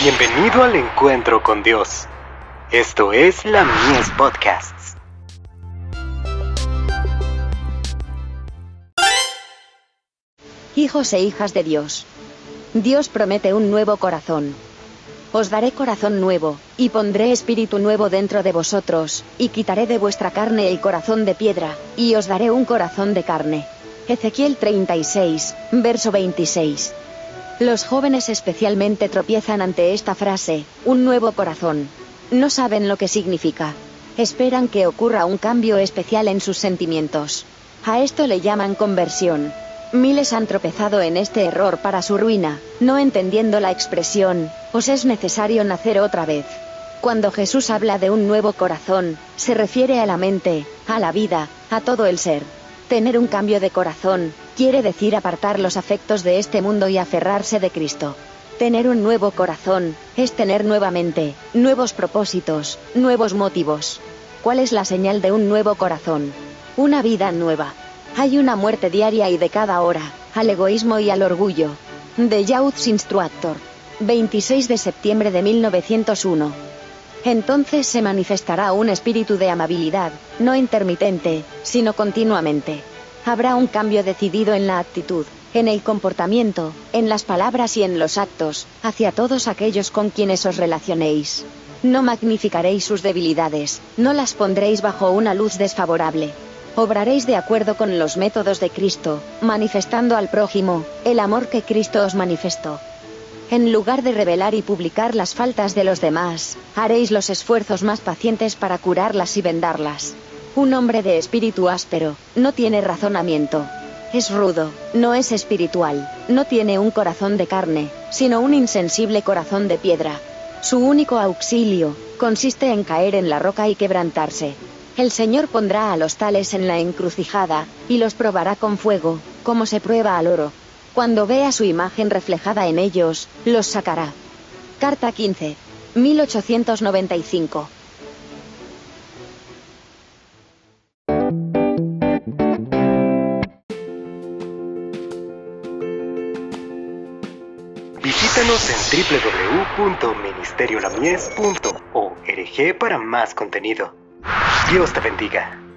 Bienvenido al encuentro con Dios. Esto es la Mies Podcasts. Hijos e hijas de Dios. Dios promete un nuevo corazón. Os daré corazón nuevo, y pondré espíritu nuevo dentro de vosotros, y quitaré de vuestra carne el corazón de piedra, y os daré un corazón de carne. Ezequiel 36, verso 26. Los jóvenes especialmente tropiezan ante esta frase, un nuevo corazón. No saben lo que significa. Esperan que ocurra un cambio especial en sus sentimientos. A esto le llaman conversión. Miles han tropezado en este error para su ruina, no entendiendo la expresión, os es necesario nacer otra vez. Cuando Jesús habla de un nuevo corazón, se refiere a la mente, a la vida, a todo el ser. Tener un cambio de corazón, quiere decir apartar los afectos de este mundo y aferrarse de Cristo. Tener un nuevo corazón, es tener nuevamente, nuevos propósitos, nuevos motivos. ¿Cuál es la señal de un nuevo corazón? Una vida nueva. Hay una muerte diaria y de cada hora, al egoísmo y al orgullo. De Youth Instructor. 26 de septiembre de 1901. Entonces se manifestará un espíritu de amabilidad, no intermitente, sino continuamente. Habrá un cambio decidido en la actitud, en el comportamiento, en las palabras y en los actos, hacia todos aquellos con quienes os relacionéis. No magnificaréis sus debilidades, no las pondréis bajo una luz desfavorable, obraréis de acuerdo con los métodos de Cristo, manifestando al prójimo, el amor que Cristo os manifestó. En lugar de revelar y publicar las faltas de los demás, haréis los esfuerzos más pacientes para curarlas y vendarlas. Un hombre de espíritu áspero, no tiene razonamiento. Es rudo, no es espiritual, no tiene un corazón de carne, sino un insensible corazón de piedra. Su único auxilio, consiste en caer en la roca y quebrantarse. El Señor pondrá a los tales en la encrucijada, y los probará con fuego, como se prueba al oro. Cuando vea su imagen reflejada en ellos, los sacará. Carta 15. 1895. Visítanos en www.ministeriolamies.org para más contenido. Dios te bendiga.